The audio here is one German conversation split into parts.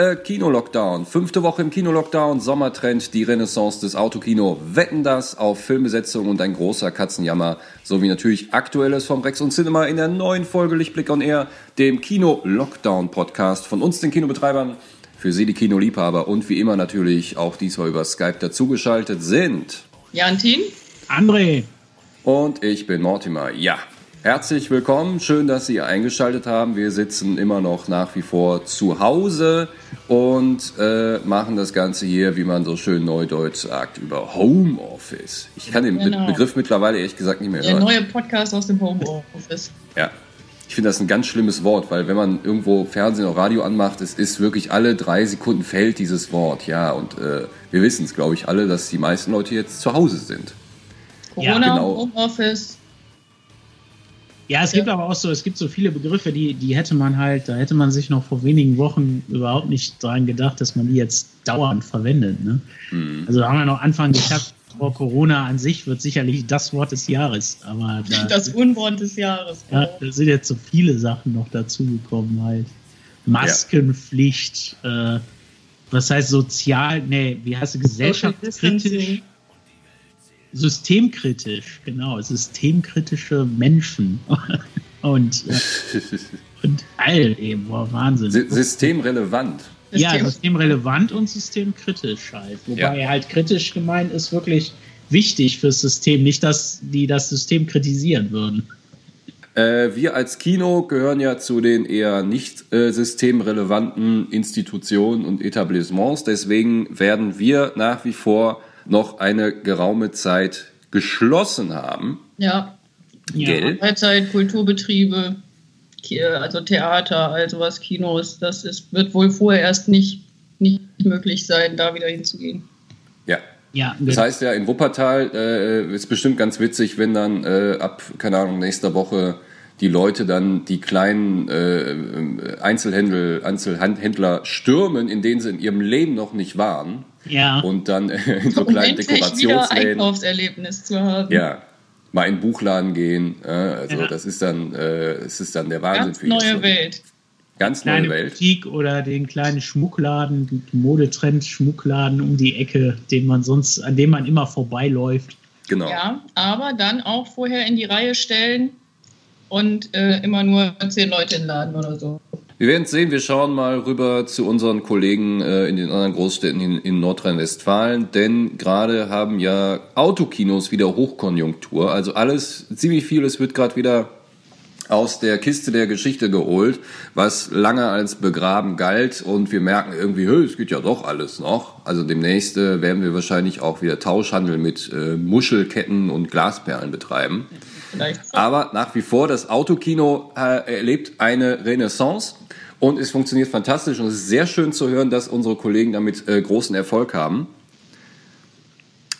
äh, Kino-Lockdown. Fünfte Woche im Kino-Lockdown, Sommertrend, die Renaissance des Autokino. Wetten das auf Filmbesetzung und ein großer Katzenjammer. Sowie natürlich Aktuelles vom Rex und Cinema in der neuen Folge Lichtblick on Air, dem Kino-Lockdown-Podcast von uns, den Kinobetreibern. Für Sie, die Kinoliebhaber. Und wie immer natürlich auch diesmal über Skype dazugeschaltet sind. Jantin. André. Und ich bin Mortimer. Ja, Herzlich willkommen, schön, dass Sie eingeschaltet haben. Wir sitzen immer noch nach wie vor zu Hause und äh, machen das Ganze hier, wie man so schön neudeutsch sagt, über Homeoffice. Ich kann den genau. Be Begriff mittlerweile ehrlich gesagt nicht mehr hören. Der neue Podcast aus dem Homeoffice. Ja. Ich finde das ein ganz schlimmes Wort, weil wenn man irgendwo Fernsehen oder Radio anmacht, es ist wirklich alle drei Sekunden fällt dieses Wort. Ja, und äh, wir wissen es, glaube ich, alle, dass die meisten Leute jetzt zu Hause sind. Corona, ja, genau. Homeoffice, ja, es ja. gibt aber auch so, es gibt so viele Begriffe, die, die hätte man halt, da hätte man sich noch vor wenigen Wochen überhaupt nicht dran gedacht, dass man die jetzt dauernd verwendet. Ne? Mhm. Also haben wir noch Anfang gehabt, vor Corona an sich wird sicherlich das Wort des Jahres, aber da, das Unwort des Jahres. Ja, genau. da sind jetzt so viele Sachen noch dazugekommen halt. Maskenpflicht, ja. äh, was heißt sozial, nee, wie heißt es, gesellschaftskritisch? Systemkritisch, genau, systemkritische Menschen. und, äh, und all eben, boah, Wahnsinn. Systemrelevant. Ja, systemrelevant und systemkritisch halt. Wobei ja. halt kritisch gemeint ist wirklich wichtig fürs System, nicht, dass die das System kritisieren würden. Äh, wir als Kino gehören ja zu den eher nicht äh, systemrelevanten Institutionen und Etablissements. Deswegen werden wir nach wie vor noch eine geraume Zeit geschlossen haben. Ja. Gell? Freizeit, Kulturbetriebe, also Theater, also was Kinos, das ist, wird wohl vorher erst nicht, nicht möglich sein, da wieder hinzugehen. Ja. Ja, das heißt ja, in Wuppertal äh, ist bestimmt ganz witzig, wenn dann äh, ab, keine Ahnung, nächster Woche die Leute dann die kleinen äh, Einzelhändler, Einzelhändler stürmen, in denen sie in ihrem Leben noch nicht waren. Ja. Und dann äh, in so kleinen Dekorationsläden. Einkaufserlebnis zu haben. Ja. Mal in den Buchladen gehen. Äh, also ja. das ist dann, äh, es ist dann der Wahnsinn Ganz für neue Leute. Welt. Ganz neue kleine Welt. Boutique oder den kleinen Schmuckladen, Modetrend Schmuckladen um die Ecke, den man sonst, an dem man immer vorbeiläuft. Genau. Ja, aber dann auch vorher in die Reihe stellen und äh, immer nur zehn Leute in den Laden oder so. Wir werden es sehen. Wir schauen mal rüber zu unseren Kollegen äh, in den anderen Großstädten in, in Nordrhein-Westfalen, denn gerade haben ja Autokinos wieder Hochkonjunktur. Also alles, ziemlich vieles wird gerade wieder aus der Kiste der Geschichte geholt, was lange als begraben galt und wir merken irgendwie, es geht ja doch alles noch. Also demnächst äh, werden wir wahrscheinlich auch wieder Tauschhandel mit äh, Muschelketten und Glasperlen betreiben. Aber nach wie vor, das Autokino äh, erlebt eine Renaissance. Und es funktioniert fantastisch und es ist sehr schön zu hören, dass unsere Kollegen damit äh, großen Erfolg haben.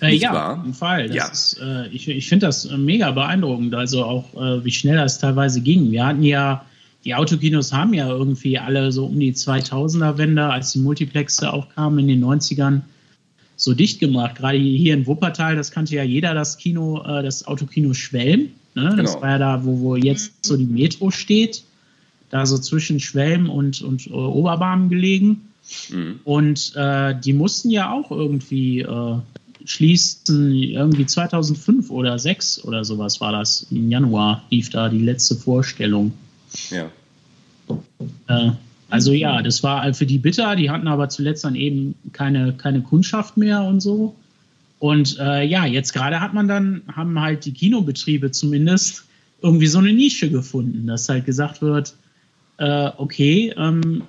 Äh, ja, wahr? auf jeden Fall. Ja. Ist, äh, ich ich finde das äh, mega beeindruckend, also auch äh, wie schnell das teilweise ging. Wir hatten ja, die Autokinos haben ja irgendwie alle so um die 2000er-Wende, als die Multiplexe aufkamen in den 90ern, so dicht gemacht. Gerade hier in Wuppertal, das kannte ja jeder, das Kino, äh, das Autokino Schwelm. Ne? Genau. Das war ja da, wo, wo jetzt so die Metro steht da so zwischen Schwelm und, und äh, Oberbarmen gelegen. Mhm. Und äh, die mussten ja auch irgendwie äh, schließen, irgendwie 2005 oder 2006 oder sowas war das. Im Januar lief da die letzte Vorstellung. Ja. Äh, also ja, das war für die bitter. Die hatten aber zuletzt dann eben keine, keine Kundschaft mehr und so. Und äh, ja, jetzt gerade hat man dann, haben halt die Kinobetriebe zumindest irgendwie so eine Nische gefunden, dass halt gesagt wird, äh, okay, ähm,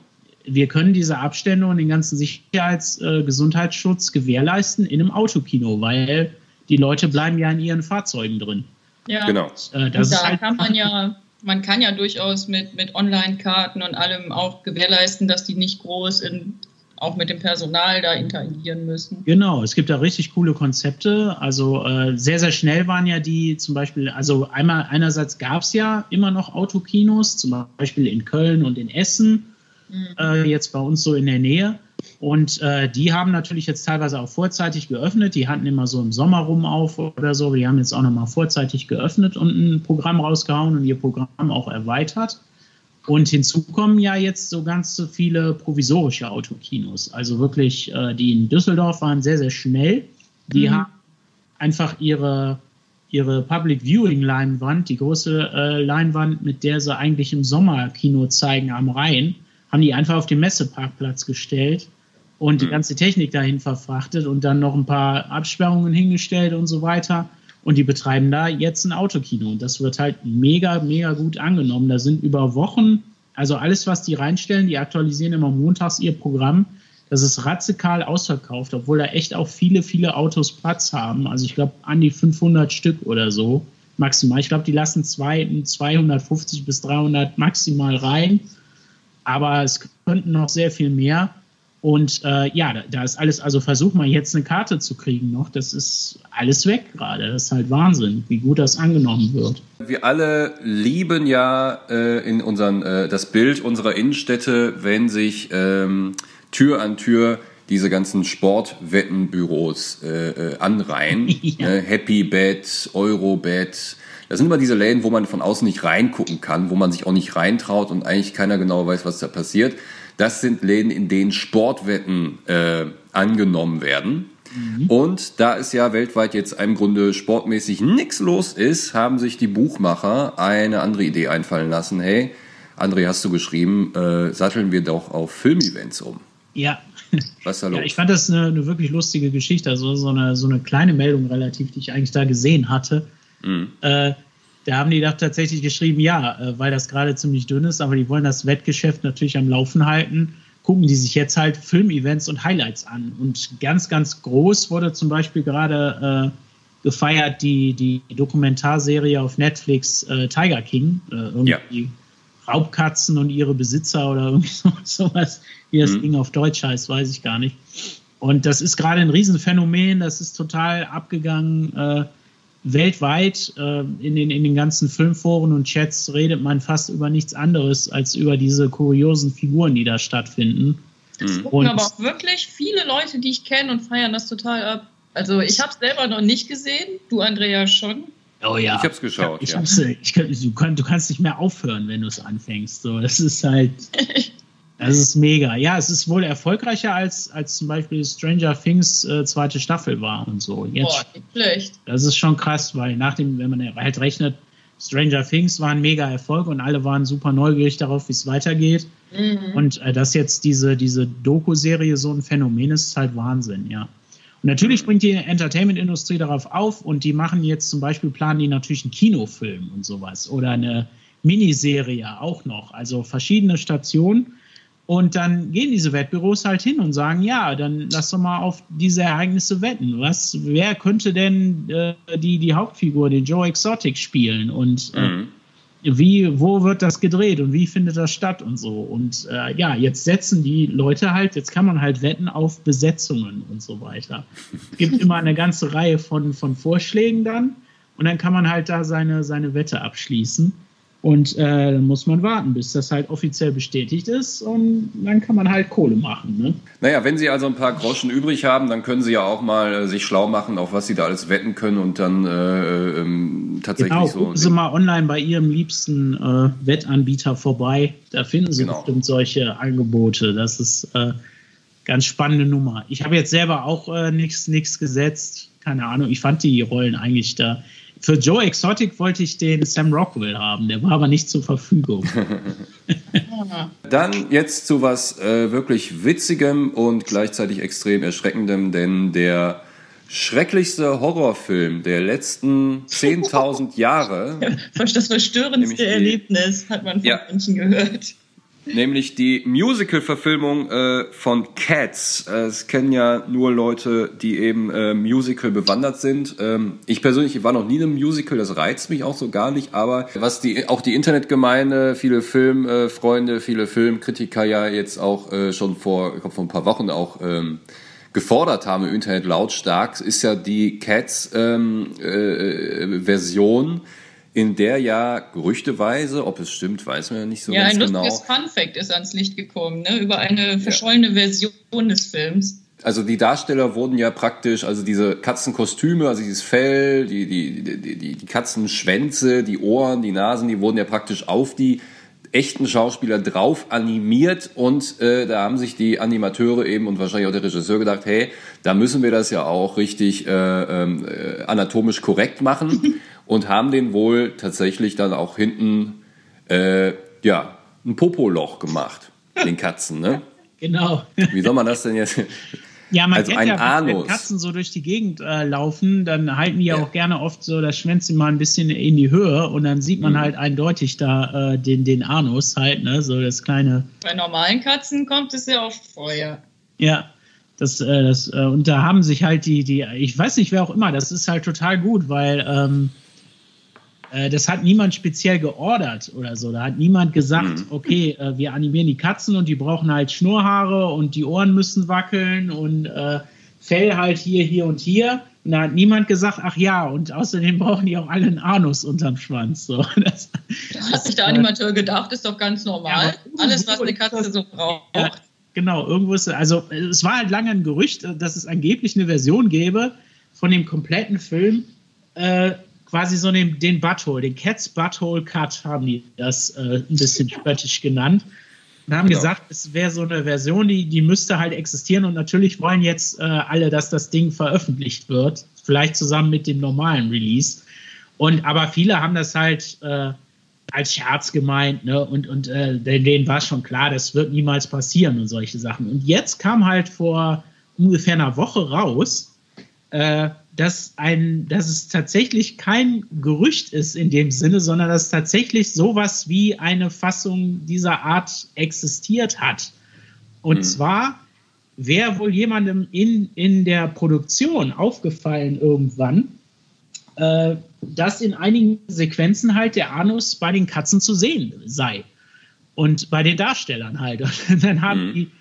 wir können diese Abstände und den ganzen Sicherheits-, äh, Gesundheitsschutz gewährleisten in einem Autokino, weil die Leute bleiben ja in ihren Fahrzeugen drin. Ja, genau. Äh, da halt kann man ja, man kann ja durchaus mit, mit Online-Karten und allem auch gewährleisten, dass die nicht groß in auch mit dem Personal da interagieren müssen. Genau, es gibt da richtig coole Konzepte. Also äh, sehr, sehr schnell waren ja die zum Beispiel, also einmal einerseits gab es ja immer noch Autokinos, zum Beispiel in Köln und in Essen, mhm. äh, jetzt bei uns so in der Nähe. Und äh, die haben natürlich jetzt teilweise auch vorzeitig geöffnet. Die hatten immer so im Sommer rum auf oder so. Die haben jetzt auch nochmal vorzeitig geöffnet und ein Programm rausgehauen und ihr Programm auch erweitert. Und hinzu kommen ja jetzt so ganz so viele provisorische Autokinos. Also wirklich, äh, die in Düsseldorf waren sehr, sehr schnell. Die mhm. haben einfach ihre, ihre Public Viewing Leinwand, die große äh, Leinwand, mit der sie eigentlich im Sommer Kino zeigen am Rhein, haben die einfach auf den Messeparkplatz gestellt und die mhm. ganze Technik dahin verfrachtet und dann noch ein paar Absperrungen hingestellt und so weiter. Und die betreiben da jetzt ein Autokino. Und das wird halt mega, mega gut angenommen. Da sind über Wochen, also alles, was die reinstellen, die aktualisieren immer montags ihr Programm. Das ist radikal ausverkauft, obwohl da echt auch viele, viele Autos Platz haben. Also ich glaube, an die 500 Stück oder so maximal. Ich glaube, die lassen zwei, 250 bis 300 maximal rein. Aber es könnten noch sehr viel mehr. Und äh, ja, da, da, ist alles, also versuch mal jetzt eine Karte zu kriegen noch. Das ist alles weg gerade. Das ist halt Wahnsinn, wie gut das angenommen wird. Wir alle lieben ja äh, in unseren, äh, das Bild unserer Innenstädte, wenn sich ähm, Tür an Tür diese ganzen Sportwettenbüros äh, äh, anreihen. ja. ne? Happy Bet, Eurobet. Das sind immer diese Läden, wo man von außen nicht reingucken kann, wo man sich auch nicht reintraut und eigentlich keiner genau weiß, was da passiert. Das sind Läden, in denen Sportwetten äh, angenommen werden. Mhm. Und da es ja weltweit jetzt im Grunde sportmäßig nichts los ist, haben sich die Buchmacher eine andere Idee einfallen lassen. Hey, André, hast du geschrieben, äh, satteln wir doch auf Filmevents um. Ja. Was ist da los? Ja, ich fand das eine, eine, wirklich lustige Geschichte. Also so eine, so eine kleine Meldung relativ, die ich eigentlich da gesehen hatte. Mhm. Äh, da haben die doch tatsächlich geschrieben, ja, äh, weil das gerade ziemlich dünn ist, aber die wollen das Wettgeschäft natürlich am Laufen halten, gucken die sich jetzt halt Filmevents und Highlights an. Und ganz, ganz groß wurde zum Beispiel gerade äh, gefeiert die, die Dokumentarserie auf Netflix äh, Tiger King. Äh, irgendwie ja. Raubkatzen und ihre Besitzer oder irgendwie sowas, wie das mhm. Ding auf Deutsch heißt, weiß ich gar nicht. Und das ist gerade ein Riesenphänomen, das ist total abgegangen. Weltweit äh, in, den, in den ganzen Filmforen und Chats redet man fast über nichts anderes als über diese kuriosen Figuren, die da stattfinden. Es mhm. gucken aber auch wirklich viele Leute, die ich kenne und feiern das total ab. Also ich habe es selber noch nicht gesehen, du Andrea schon. Oh ja. Ich habe es geschaut. Ich, ja. ich, ich, du, du, kannst nicht mehr aufhören, wenn du es anfängst. So, das ist halt. Das ist mega. Ja, es ist wohl erfolgreicher als, als zum Beispiel Stranger Things äh, zweite Staffel war und so. Jetzt, Boah, nicht schlecht. Das ist schon krass, weil nach dem, wenn man halt rechnet, Stranger Things war ein mega Erfolg und alle waren super neugierig darauf, wie es weitergeht. Mhm. Und äh, dass jetzt diese, diese Doku-Serie so ein Phänomen ist, ist halt Wahnsinn, ja. Und natürlich bringt die Entertainment-Industrie darauf auf und die machen jetzt zum Beispiel, planen die natürlich einen Kinofilm und sowas oder eine Miniserie auch noch. Also verschiedene Stationen und dann gehen diese Wettbüros halt hin und sagen, ja, dann lass doch mal auf diese Ereignisse wetten. Was, wer könnte denn äh, die, die Hauptfigur, den Joe Exotic, spielen? Und äh, mhm. wie, wo wird das gedreht und wie findet das statt und so? Und äh, ja, jetzt setzen die Leute halt, jetzt kann man halt wetten auf Besetzungen und so weiter. Es gibt immer eine ganze Reihe von, von Vorschlägen dann und dann kann man halt da seine, seine Wette abschließen. Und äh, dann muss man warten, bis das halt offiziell bestätigt ist und dann kann man halt Kohle machen. Ne? Naja, wenn Sie also ein paar Groschen übrig haben, dann können Sie ja auch mal äh, sich schlau machen, auf was Sie da alles wetten können und dann äh, ähm, tatsächlich genau, so. Gucken Sie mal online bei Ihrem liebsten äh, Wettanbieter vorbei. Da finden Sie genau. bestimmt solche Angebote. Das ist äh, ganz spannende Nummer. Ich habe jetzt selber auch äh, nichts gesetzt. Keine Ahnung, ich fand die Rollen eigentlich da für Joe Exotic wollte ich den Sam Rockwell haben, der war aber nicht zur Verfügung. Dann jetzt zu was äh, wirklich Witzigem und gleichzeitig extrem Erschreckendem, denn der schrecklichste Horrorfilm der letzten 10.000 Jahre. Das verstörendste Erlebnis, hat man von ja. Menschen gehört. Nämlich die Musical-Verfilmung äh, von Cats. Äh, es kennen ja nur Leute, die eben äh, Musical bewandert sind. Ähm, ich persönlich war noch nie in einem Musical, das reizt mich auch so gar nicht. Aber was die auch die Internetgemeinde, viele Filmfreunde, viele Filmkritiker ja jetzt auch äh, schon vor, ich glaub, vor ein paar Wochen auch ähm, gefordert haben im Internet lautstark, ist ja die Cats-Version. Ähm, äh, in der ja gerüchteweise, ob es stimmt, weiß man ja nicht so ja, ganz genau. Ja, ein lustiges Fun Fact ist ans Licht gekommen, ne, über eine verschollene ja. Version des Films. Also die Darsteller wurden ja praktisch, also diese Katzenkostüme, also dieses Fell, die, die, die, die, die Katzenschwänze, die Ohren, die Nasen, die wurden ja praktisch auf die echten Schauspieler drauf animiert und äh, da haben sich die Animateure eben und wahrscheinlich auch der Regisseur gedacht, hey, da müssen wir das ja auch richtig äh, äh, anatomisch korrekt machen und haben den wohl tatsächlich dann auch hinten äh, ja ein Popoloch gemacht, den Katzen, ne? Genau. Wie soll man das denn jetzt? Ja, man also kennt ja, Anus. wenn Katzen so durch die Gegend äh, laufen, dann halten die ja. auch gerne oft so das Schwänzchen mal ein bisschen in die Höhe und dann sieht man mhm. halt eindeutig da äh, den, den Anus halt, ne, so das kleine. Bei normalen Katzen kommt es ja oft vor, ja. Ja, das, äh, das, äh, und da haben sich halt die, die, ich weiß nicht, wer auch immer, das ist halt total gut, weil ähm, äh, das hat niemand speziell geordert oder so. Da hat niemand gesagt, mhm. okay, äh, wir animieren die Katzen und die brauchen halt Schnurrhaare und die Ohren müssen wackeln und äh, Fell halt hier, hier und hier. Und da hat niemand gesagt, ach ja, und außerdem brauchen die auch alle einen Anus unterm Schwanz. So, das, da hat sich der Animateur gedacht, ist doch ganz normal. Ja, Alles, was eine Katze so braucht. Ja, genau, irgendwo ist, also es war halt lange ein Gerücht, dass es angeblich eine Version gäbe von dem kompletten Film, äh, quasi so den, den Butthole, den Cats Butthole Cut haben die das äh, ein bisschen spöttisch genannt. Und haben genau. gesagt, es wäre so eine Version, die, die müsste halt existieren und natürlich wollen jetzt äh, alle, dass das Ding veröffentlicht wird, vielleicht zusammen mit dem normalen Release. Und aber viele haben das halt äh, als Scherz gemeint, ne? Und, und äh, denen war schon klar, das wird niemals passieren und solche Sachen. Und jetzt kam halt vor ungefähr einer Woche raus, äh, dass, ein, dass es tatsächlich kein Gerücht ist in dem Sinne, sondern dass tatsächlich sowas wie eine Fassung dieser Art existiert hat. Und mhm. zwar wäre wohl jemandem in, in der Produktion aufgefallen irgendwann, äh, dass in einigen Sequenzen halt der Anus bei den Katzen zu sehen sei. Und bei den Darstellern halt. Und dann haben mhm. die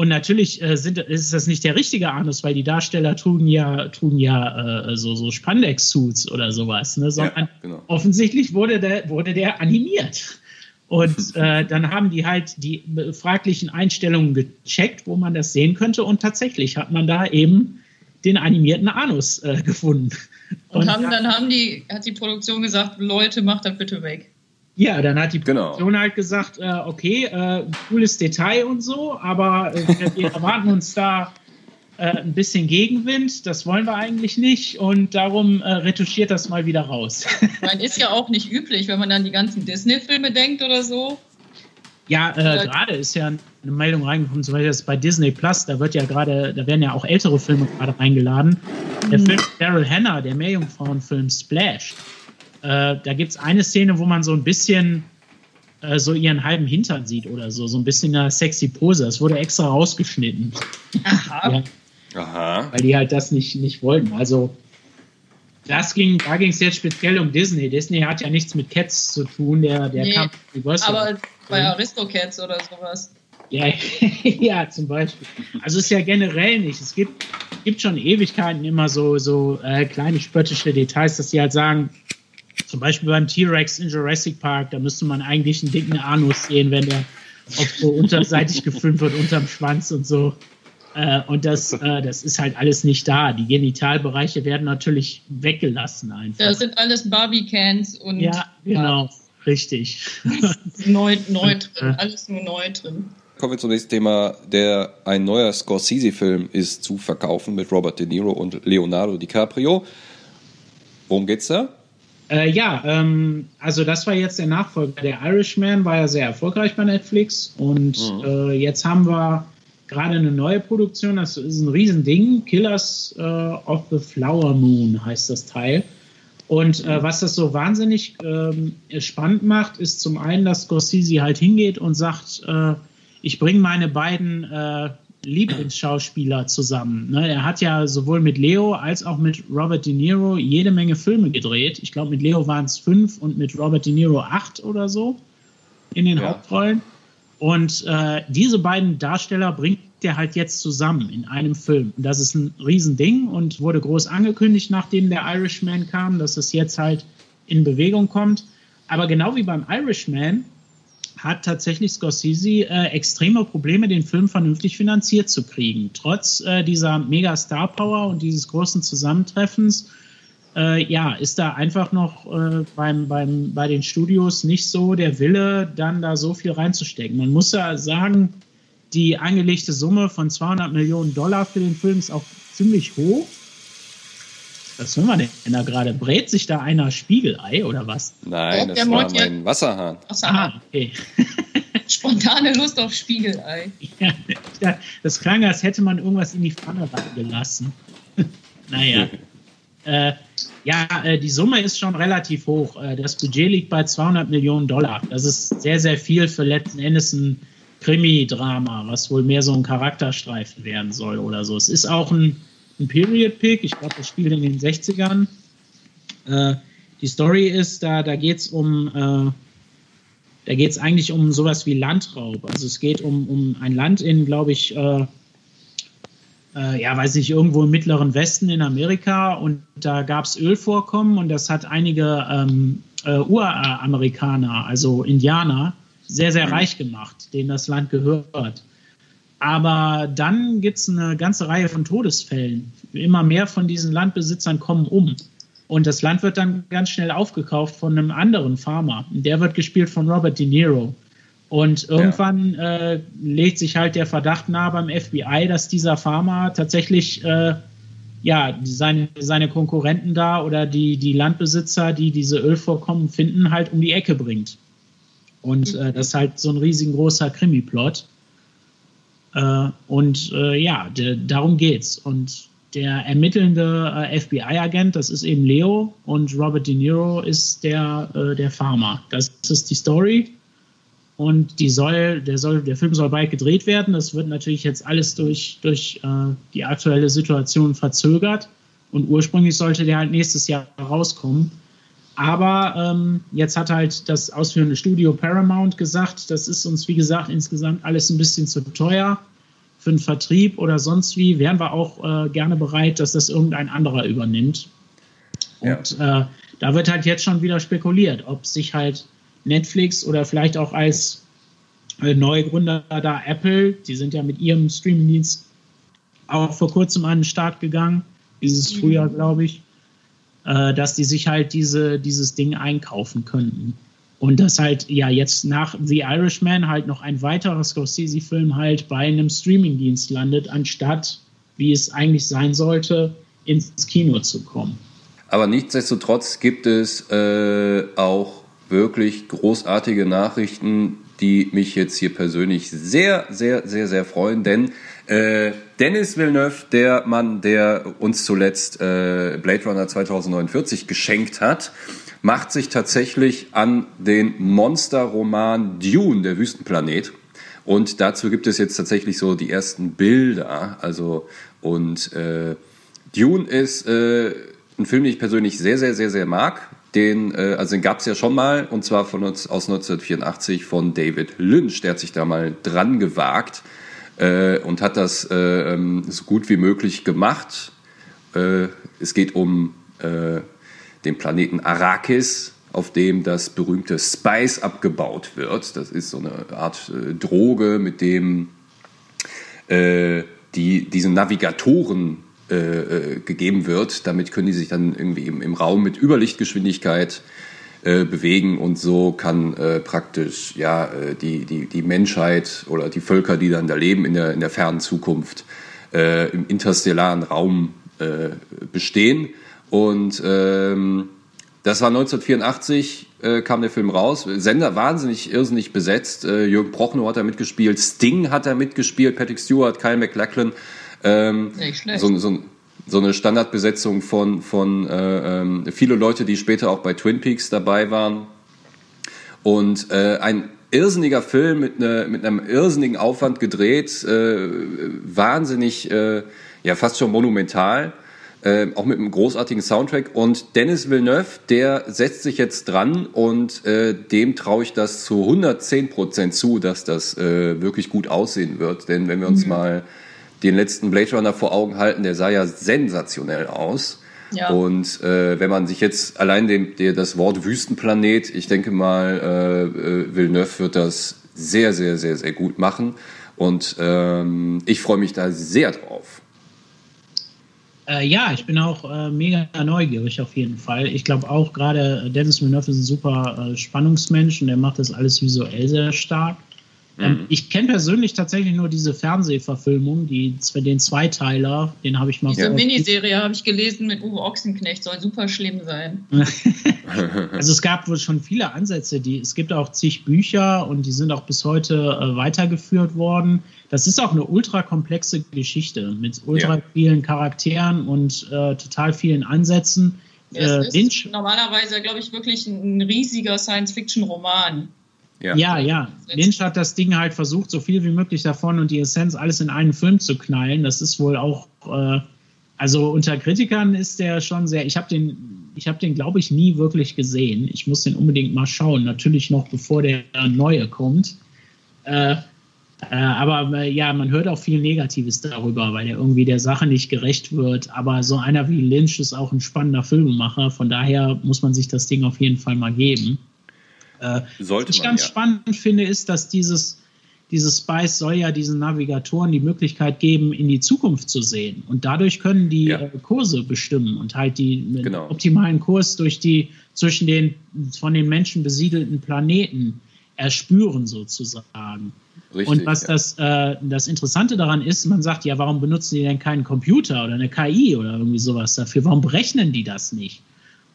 und natürlich äh, sind, ist das nicht der richtige Anus, weil die Darsteller trugen ja, trugen ja äh, so, so Spandex-Suits oder sowas, ne? sondern ja, genau. offensichtlich wurde der, wurde der animiert. Und äh, dann haben die halt die fraglichen Einstellungen gecheckt, wo man das sehen könnte. Und tatsächlich hat man da eben den animierten Anus äh, gefunden. Und, und haben, dann haben die, hat die Produktion gesagt, Leute, macht das bitte weg. Ja, dann hat die genau. Produktion genau. halt gesagt, äh, okay, äh, cooles Detail und so, aber äh, wir erwarten uns da äh, ein bisschen Gegenwind, das wollen wir eigentlich nicht und darum äh, retuschiert das mal wieder raus. Man ist ja auch nicht üblich, wenn man an die ganzen Disney-Filme denkt oder so. Ja, äh, gerade ist ja eine Meldung reingekommen, zum Beispiel bei Disney Plus, da wird ja gerade, da werden ja auch ältere Filme gerade eingeladen. Der mhm. Film Daryl Hannah, der Meerjungfrauenfilm Splash, äh, da gibt es eine Szene, wo man so ein bisschen äh, so ihren halben Hintern sieht oder so, so ein bisschen eine sexy Pose. Das wurde extra rausgeschnitten. Aha. ja. Aha. Weil die halt das nicht, nicht wollten. Also das ging, da ging es jetzt speziell um Disney. Disney hat ja nichts mit Cats zu tun, der, der nee, kam. Aber bei Aristocats oder sowas. Ja, ja, zum Beispiel. Also es ist ja generell nicht. Es gibt, gibt schon Ewigkeiten immer so, so äh, kleine spöttische Details, dass die halt sagen, zum Beispiel beim T-Rex in Jurassic Park, da müsste man eigentlich einen dicken Anus sehen, wenn der auf so unterseitig gefilmt wird unterm Schwanz und so. Äh, und das, äh, das ist halt alles nicht da. Die Genitalbereiche werden natürlich weggelassen einfach. Das sind alles Barbie-Cans und. Ja, genau, ja. richtig. Neu, neu drin, alles nur neu drin. Kommen wir zum nächsten Thema. Der, ein neuer Scorsese-Film ist zu verkaufen mit Robert De Niro und Leonardo DiCaprio. Worum geht's da? Äh, ja, ähm, also das war jetzt der Nachfolger. Der Irishman war ja sehr erfolgreich bei Netflix und mhm. äh, jetzt haben wir gerade eine neue Produktion. Das ist ein Riesending. Killers äh, of the Flower Moon heißt das Teil. Und äh, was das so wahnsinnig ähm, spannend macht, ist zum einen, dass Scorsese halt hingeht und sagt, äh, ich bringe meine beiden äh, Lieblingsschauspieler zusammen. Ne? Er hat ja sowohl mit Leo als auch mit Robert De Niro jede Menge Filme gedreht. Ich glaube, mit Leo waren es fünf und mit Robert De Niro acht oder so in den ja. Hauptrollen. Und äh, diese beiden Darsteller bringt er halt jetzt zusammen in einem Film. Und das ist ein Riesending und wurde groß angekündigt, nachdem der Irishman kam, dass es jetzt halt in Bewegung kommt. Aber genau wie beim Irishman hat tatsächlich Scorsese äh, extreme Probleme, den Film vernünftig finanziert zu kriegen. Trotz äh, dieser mega Star Power und dieses großen Zusammentreffens äh, ja, ist da einfach noch äh, beim, beim, bei den Studios nicht so der Wille, dann da so viel reinzustecken. Man muss ja sagen, die angelegte Summe von 200 Millionen Dollar für den Film ist auch ziemlich hoch. Was hören wir denn da gerade? Brät sich da einer Spiegelei oder was? Nein, das war mein Wasserhahn. Wasserhahn. Ah, okay. Spontane Lust auf Spiegelei. Ja, das klang, als hätte man irgendwas in die Pfanne reingelassen. naja. äh, ja, äh, die Summe ist schon relativ hoch. Äh, das Budget liegt bei 200 Millionen Dollar. Das ist sehr, sehr viel für letzten Endes ein Krimi-Drama, was wohl mehr so ein Charakterstreifen werden soll oder so. Es ist auch ein ein Period-Pick. Ich glaube, das spielt in den 60ern. Äh, die Story ist, da, da geht es um, äh, da geht es eigentlich um sowas wie Landraub. Also es geht um, um ein Land in, glaube ich, äh, äh, ja, weiß ich, irgendwo im mittleren Westen in Amerika und da gab es Ölvorkommen und das hat einige ähm, äh, Uramerikaner, also Indianer, sehr, sehr reich gemacht, denen das Land gehört. Aber dann gibt es eine ganze Reihe von Todesfällen. Immer mehr von diesen Landbesitzern kommen um. Und das Land wird dann ganz schnell aufgekauft von einem anderen Farmer. Der wird gespielt von Robert De Niro. Und irgendwann ja. äh, legt sich halt der Verdacht nahe beim FBI, dass dieser Farmer tatsächlich äh, ja, seine, seine Konkurrenten da oder die, die Landbesitzer, die diese Ölvorkommen finden, halt um die Ecke bringt. Und äh, das ist halt so ein riesengroßer Krimi-Plot. Äh, und äh, ja, de, darum geht's. Und der ermittelnde äh, FBI-Agent, das ist eben Leo und Robert De Niro ist der, äh, der Farmer. Das ist die Story. Und die soll, der, soll, der Film soll bald gedreht werden. Das wird natürlich jetzt alles durch, durch äh, die aktuelle Situation verzögert. Und ursprünglich sollte der halt nächstes Jahr rauskommen. Aber ähm, jetzt hat halt das ausführende Studio Paramount gesagt, das ist uns, wie gesagt, insgesamt alles ein bisschen zu teuer für einen Vertrieb oder sonst wie. Wären wir auch äh, gerne bereit, dass das irgendein anderer übernimmt. Und ja. äh, da wird halt jetzt schon wieder spekuliert, ob sich halt Netflix oder vielleicht auch als äh, neue Gründer da Apple, die sind ja mit ihrem Streamingdienst auch vor kurzem an den Start gegangen, dieses mhm. Frühjahr, glaube ich äh, dass die sich halt diese, dieses Ding einkaufen könnten. Und dass halt ja jetzt nach The Irishman halt noch ein weiterer Scorsese-Film halt bei einem Streamingdienst landet, anstatt, wie es eigentlich sein sollte, ins Kino zu kommen. Aber nichtsdestotrotz gibt es äh, auch wirklich großartige Nachrichten, die mich jetzt hier persönlich sehr, sehr, sehr, sehr freuen, denn äh, Dennis Villeneuve, der Mann, der uns zuletzt äh, Blade Runner 2049 geschenkt hat, macht sich tatsächlich an den Monsterroman Dune, der Wüstenplanet. Und dazu gibt es jetzt tatsächlich so die ersten Bilder. Also, und äh, Dune ist äh, ein Film, den ich persönlich sehr, sehr, sehr, sehr mag. Den, äh, also den gab es ja schon mal, und zwar von uns aus 1984 von David Lynch. Der hat sich da mal dran gewagt äh, und hat das äh, ähm, so gut wie möglich gemacht. Äh, es geht um äh, den Planeten Arrakis, auf dem das berühmte Spice abgebaut wird. Das ist so eine Art äh, Droge, mit dem äh, die, diesen Navigatoren gegeben wird. Damit können die sich dann irgendwie im, im Raum mit Überlichtgeschwindigkeit äh, bewegen und so kann äh, praktisch ja äh, die, die, die Menschheit oder die Völker, die dann da leben in der, in der fernen Zukunft äh, im interstellaren Raum bestehen. Und ähm, das war 1984, äh, kam der Film raus. Sender wahnsinnig irrsinnig besetzt. Äh, Jürgen Prochnow hat da mitgespielt, Sting hat da mitgespielt, Patrick Stewart, Kyle MacLachlan. Ähm, Nicht schlecht. So, so, so eine Standardbesetzung von, von äh, ähm, viele Leute, die später auch bei Twin Peaks dabei waren. Und äh, ein irrsinniger Film mit, ne, mit einem irrsinnigen Aufwand gedreht, äh, wahnsinnig, äh, ja fast schon monumental, äh, auch mit einem großartigen Soundtrack. Und Dennis Villeneuve, der setzt sich jetzt dran und äh, dem traue ich das zu 110 Prozent zu, dass das äh, wirklich gut aussehen wird. Denn wenn wir uns mhm. mal den letzten Blade Runner vor Augen halten, der sah ja sensationell aus. Ja. Und äh, wenn man sich jetzt allein dem, der, das Wort Wüstenplanet, ich denke mal, äh, äh, Villeneuve wird das sehr, sehr, sehr, sehr gut machen. Und ähm, ich freue mich da sehr drauf. Äh, ja, ich bin auch äh, mega neugierig auf jeden Fall. Ich glaube auch gerade äh, Dennis Villeneuve ist ein super äh, Spannungsmensch und der macht das alles visuell sehr stark. Ähm, mhm. ich kenne persönlich tatsächlich nur diese Fernsehverfilmung, die, den Zweiteiler, den habe ich mal Diese Miniserie habe ich gelesen mit Uwe Ochsenknecht, soll super schlimm sein. also es gab wohl schon viele Ansätze, die, es gibt auch zig Bücher und die sind auch bis heute äh, weitergeführt worden. Das ist auch eine ultra komplexe Geschichte mit ultra ja. vielen Charakteren und äh, total vielen Ansätzen. Ja, es äh, ist normalerweise, glaube ich, wirklich ein riesiger Science-Fiction-Roman. Ja. ja, ja. Lynch hat das Ding halt versucht, so viel wie möglich davon und die Essenz alles in einen Film zu knallen. Das ist wohl auch, äh, also unter Kritikern ist der schon sehr. Ich habe den, ich habe den, glaube ich, nie wirklich gesehen. Ich muss den unbedingt mal schauen. Natürlich noch bevor der neue kommt. Äh, äh, aber äh, ja, man hört auch viel Negatives darüber, weil er irgendwie der Sache nicht gerecht wird. Aber so einer wie Lynch ist auch ein spannender Filmemacher. Von daher muss man sich das Ding auf jeden Fall mal geben. Äh, Sollte was ich man, ganz ja. spannend finde, ist, dass dieses, dieses Spice soll ja diesen Navigatoren die Möglichkeit geben, in die Zukunft zu sehen. Und dadurch können die ja. äh, Kurse bestimmen und halt die, genau. optimalen Kurs durch die, zwischen den von den Menschen besiedelten Planeten erspüren sozusagen. Richtig, und was ja. das, äh, das Interessante daran ist, man sagt, ja, warum benutzen die denn keinen Computer oder eine KI oder irgendwie sowas dafür? Warum berechnen die das nicht?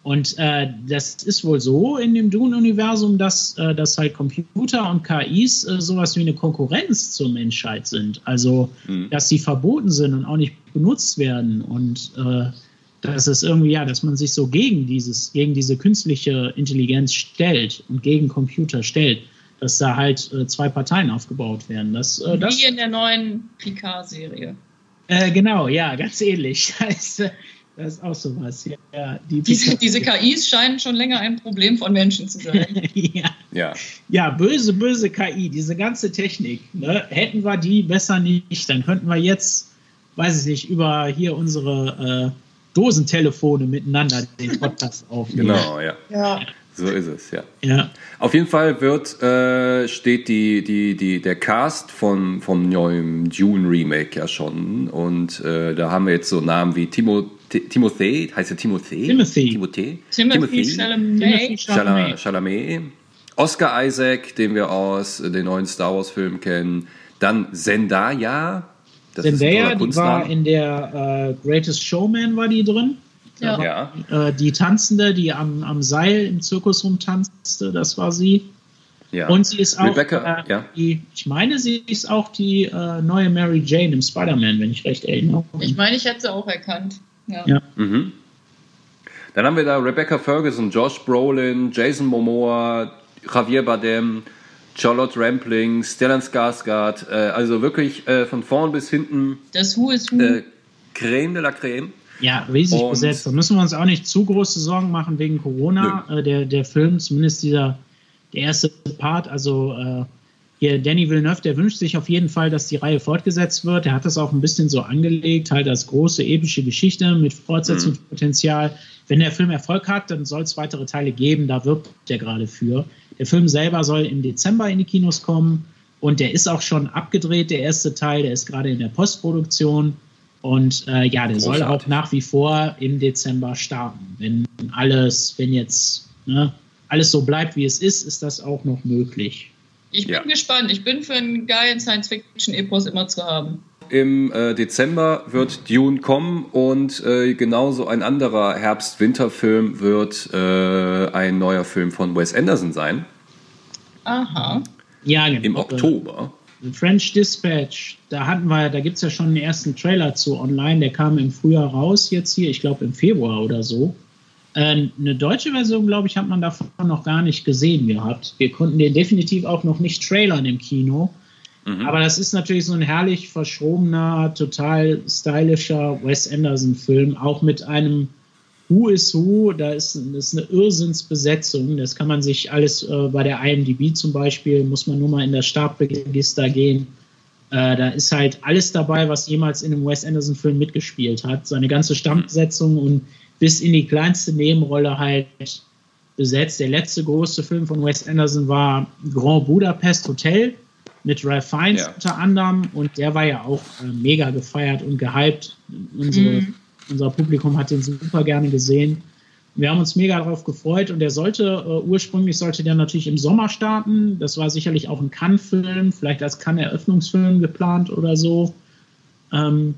Und äh, das ist wohl so in dem Dune-Universum, dass, äh, dass halt Computer und KIs äh, sowas wie eine Konkurrenz zur Menschheit sind. Also, mhm. dass sie verboten sind und auch nicht benutzt werden. Und äh, dass es irgendwie, ja, dass man sich so gegen dieses, gegen diese künstliche Intelligenz stellt und gegen Computer stellt, dass da halt äh, zwei Parteien aufgebaut werden. Das, äh, das, wie in der neuen Picard-Serie. Äh, genau, ja, ganz ähnlich. Das, das ist auch sowas. Ja, die diese, diese KIs scheinen schon länger ein Problem von Menschen zu sein. ja. ja. Ja, böse, böse KI, diese ganze Technik. Ne? Hätten wir die besser nicht, dann könnten wir jetzt, weiß ich nicht, über hier unsere äh, Dosentelefone miteinander den Podcast aufnehmen. Genau, ja. ja. So ist es, ja. ja. Auf jeden Fall wird, äh, steht die, die, die, der Cast von, vom neuen Dune Remake ja schon. Und äh, da haben wir jetzt so Namen wie Timo, Timothée, heißt er Timothée? Timothy. Timothée. Timothy Chalamet. Chalamet. Chalamet. Oscar Isaac, den wir aus den neuen Star Wars Filmen kennen. Dann Zendaya. Das Zendaya, die war in der äh, Greatest Showman war die drin. Ja. ja. Äh, die Tanzende, die am, am Seil im Zirkus rumtanzte, das war sie. Ja. Und sie ist auch, Rebecca, äh, ja. die, ich meine, sie ist auch die äh, neue Mary Jane im Spider-Man, wenn ich recht erinnere. Ich meine, ich hätte sie auch erkannt. Ja. ja. Mhm. Dann haben wir da Rebecca Ferguson, Josh Brolin, Jason Momoa, Javier Bardem, Charlotte Rampling, Stellan Skarsgård, äh, also wirklich äh, von vorn bis hinten. Das Who is Who. Äh, Creme de la Creme. Ja, riesig und besetzt. Da müssen wir uns auch nicht zu große Sorgen machen wegen Corona. Äh, der, der Film, zumindest dieser, der erste Part, also äh, hier Danny Villeneuve, der wünscht sich auf jeden Fall, dass die Reihe fortgesetzt wird. Er hat das auch ein bisschen so angelegt, halt als große epische Geschichte mit Fortsetzungspotenzial. Mhm. Wenn der Film Erfolg hat, dann soll es weitere Teile geben. Da wirbt er gerade für. Der Film selber soll im Dezember in die Kinos kommen und der ist auch schon abgedreht, der erste Teil. Der ist gerade in der Postproduktion. Und äh, ja, der Großartig. soll auch nach wie vor im Dezember starten. Wenn alles, wenn jetzt ne, alles so bleibt, wie es ist, ist das auch noch möglich. Ich bin ja. gespannt. Ich bin für einen geilen Science-Fiction-Epos immer zu haben. Im äh, Dezember wird Dune kommen und äh, genauso ein anderer Herbst-Winter-Film wird äh, ein neuer Film von Wes Anderson sein. Aha. Ja, genau. Im Oktober. French Dispatch, da hatten wir, da gibt es ja schon einen ersten Trailer zu online, der kam im Frühjahr raus, jetzt hier, ich glaube im Februar oder so. Äh, eine deutsche Version, glaube ich, hat man davon noch gar nicht gesehen gehabt. Wir konnten den definitiv auch noch nicht trailern im Kino. Mhm. Aber das ist natürlich so ein herrlich verschrobener, total stylischer Wes Anderson-Film, auch mit einem Who is Who, da ist, ist eine Irrsinnsbesetzung. Das kann man sich alles äh, bei der IMDb zum Beispiel, muss man nur mal in das Startregister gehen. Äh, da ist halt alles dabei, was jemals in einem Wes Anderson-Film mitgespielt hat. Seine ganze Stammbesetzung und bis in die kleinste Nebenrolle halt besetzt. Der letzte große Film von Wes Anderson war Grand Budapest Hotel mit Ralph Fiennes ja. unter anderem und der war ja auch äh, mega gefeiert und gehypt. Unsere mhm Unser Publikum hat den super gerne gesehen. Wir haben uns mega darauf gefreut und der sollte, uh, ursprünglich sollte der natürlich im Sommer starten. Das war sicherlich auch ein Cannes-Film, vielleicht als Cannes-Eröffnungsfilm geplant oder so. Ähm, äh,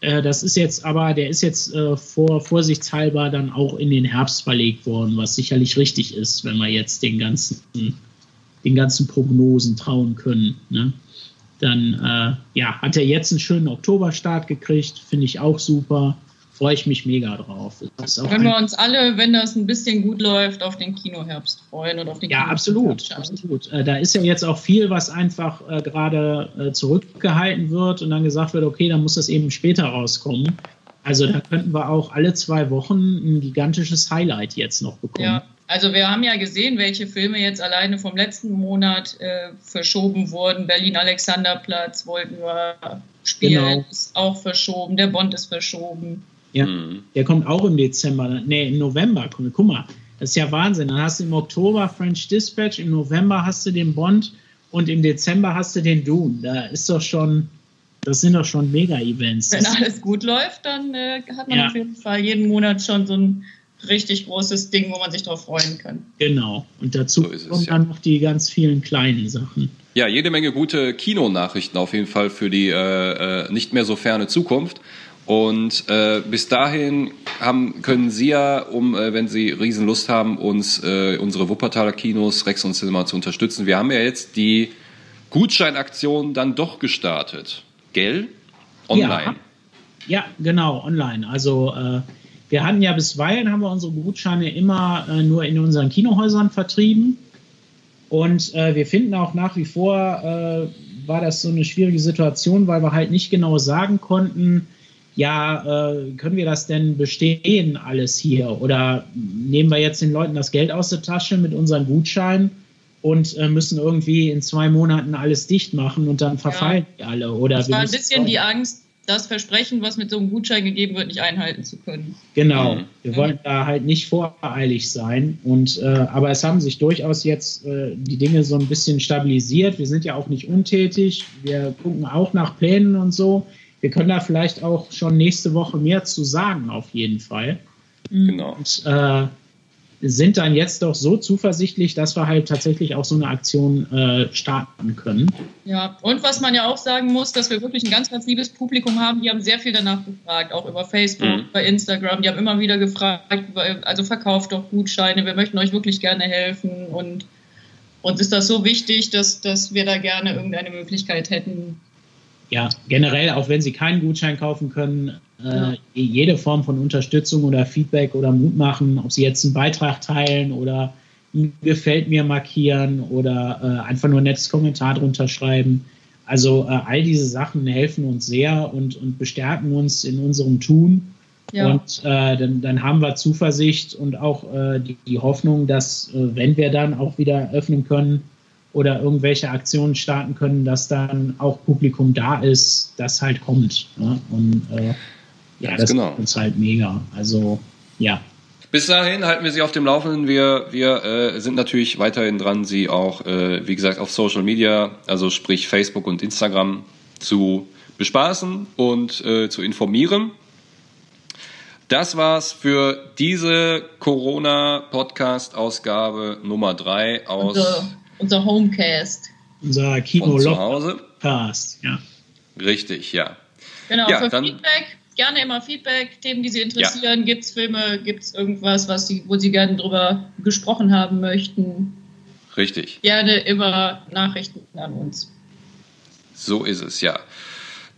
das ist jetzt aber, der ist jetzt äh, vor vorsichtshalber dann auch in den Herbst verlegt worden, was sicherlich richtig ist, wenn wir jetzt den ganzen, den ganzen Prognosen trauen können. Ne? Dann äh, ja, hat er jetzt einen schönen Oktoberstart gekriegt, finde ich auch super freue ich mich mega drauf. Können wir uns alle, wenn das ein bisschen gut läuft, auf den Kinoherbst freuen oder auf den Ja, absolut, absolut. Äh, da ist ja jetzt auch viel, was einfach äh, gerade äh, zurückgehalten wird und dann gesagt wird, okay, dann muss das eben später rauskommen. Also da könnten wir auch alle zwei Wochen ein gigantisches Highlight jetzt noch bekommen. Ja, also wir haben ja gesehen, welche Filme jetzt alleine vom letzten Monat äh, verschoben wurden. Berlin Alexanderplatz wollten wir spielen, genau. ist auch verschoben. Der Bond ist verschoben. Ja, mhm. der kommt auch im Dezember, nee, im November. Guck mal, das ist ja Wahnsinn. Dann hast du im Oktober French Dispatch, im November hast du den Bond und im Dezember hast du den Dune. Da ist doch schon, das sind doch schon Mega-Events. Wenn alles gut läuft, dann äh, hat man ja. auf jeden Fall jeden Monat schon so ein richtig großes Ding, wo man sich drauf freuen kann. Genau. Und dazu so kommen ja. dann noch die ganz vielen kleinen Sachen. Ja, jede Menge gute Kinonachrichten auf jeden Fall für die äh, äh nicht mehr so ferne Zukunft. Und äh, bis dahin haben, können Sie ja, um, äh, wenn Sie Riesenlust haben, uns äh, unsere Wuppertaler Kinos, Rex und Cinema zu unterstützen. Wir haben ja jetzt die Gutscheinaktion dann doch gestartet. Gell? Online. Ja, ja genau, online. Also äh, wir hatten ja bisweilen haben wir unsere Gutscheine immer äh, nur in unseren Kinohäusern vertrieben. Und äh, wir finden auch nach wie vor, war das so eine schwierige Situation, weil wir halt nicht genau sagen konnten, ja, äh, können wir das denn bestehen alles hier? Oder nehmen wir jetzt den Leuten das Geld aus der Tasche mit unseren Gutscheinen und äh, müssen irgendwie in zwei Monaten alles dicht machen und dann verfallen ja. die alle? Oder das war ein bisschen die Angst, das Versprechen, was mit so einem Gutschein gegeben wird, nicht einhalten zu können. Genau, mhm. wir wollen da halt nicht voreilig sein. Und äh, aber es haben sich durchaus jetzt äh, die Dinge so ein bisschen stabilisiert. Wir sind ja auch nicht untätig. Wir gucken auch nach Plänen und so wir können da vielleicht auch schon nächste Woche mehr zu sagen, auf jeden Fall. Mhm. Genau. Und, äh, sind dann jetzt doch so zuversichtlich, dass wir halt tatsächlich auch so eine Aktion äh, starten können. Ja, und was man ja auch sagen muss, dass wir wirklich ein ganz, ganz liebes Publikum haben. Die haben sehr viel danach gefragt, auch über Facebook, mhm. bei Instagram. Die haben immer wieder gefragt, also verkauft doch Gutscheine, wir möchten euch wirklich gerne helfen. Und uns ist das so wichtig, dass, dass wir da gerne irgendeine Möglichkeit hätten, ja, generell, auch wenn Sie keinen Gutschein kaufen können, äh, jede Form von Unterstützung oder Feedback oder Mut machen, ob Sie jetzt einen Beitrag teilen oder gefällt mir markieren oder äh, einfach nur ein nettes Kommentar drunter schreiben. Also äh, all diese Sachen helfen uns sehr und, und bestärken uns in unserem Tun. Ja. Und äh, dann, dann haben wir Zuversicht und auch äh, die, die Hoffnung, dass äh, wenn wir dann auch wieder öffnen können, oder irgendwelche Aktionen starten können, dass dann auch Publikum da ist, das halt kommt. Ne? Und äh, ja, Ganz das genau. ist halt mega. Also ja. Bis dahin halten wir Sie auf dem Laufenden. Wir, wir äh, sind natürlich weiterhin dran, Sie auch, äh, wie gesagt, auf Social Media, also sprich Facebook und Instagram, zu bespaßen und äh, zu informieren. Das war's für diese Corona-Podcast-Ausgabe Nummer drei aus. Also unser Homecast. Unser Kino zu Hause. Cast, ja. Richtig, ja. Genau, ja, für dann, Feedback, gerne immer Feedback, Themen, die Sie interessieren. Ja. Gibt es Filme, gibt es irgendwas, was Sie, wo Sie gerne drüber gesprochen haben möchten? Richtig. Gerne immer Nachrichten an uns. So ist es, ja.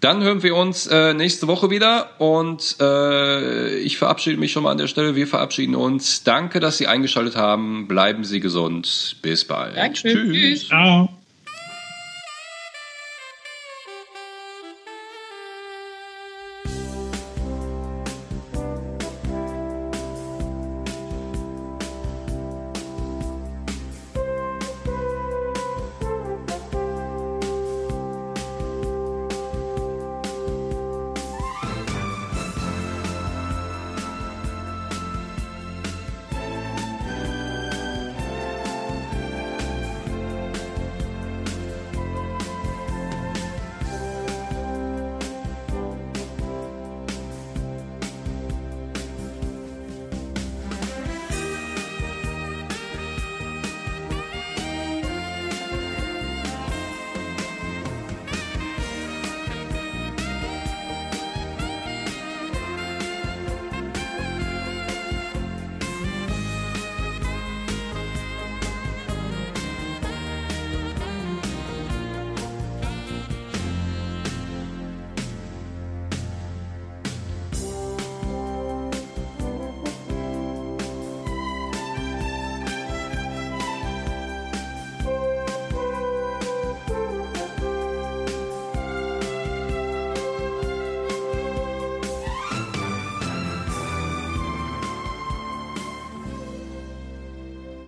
Dann hören wir uns äh, nächste Woche wieder und äh, ich verabschiede mich schon mal an der Stelle. Wir verabschieden uns. Danke, dass Sie eingeschaltet haben. Bleiben Sie gesund. Bis bald. Dankeschön. Tschüss. Tschüss. Ciao.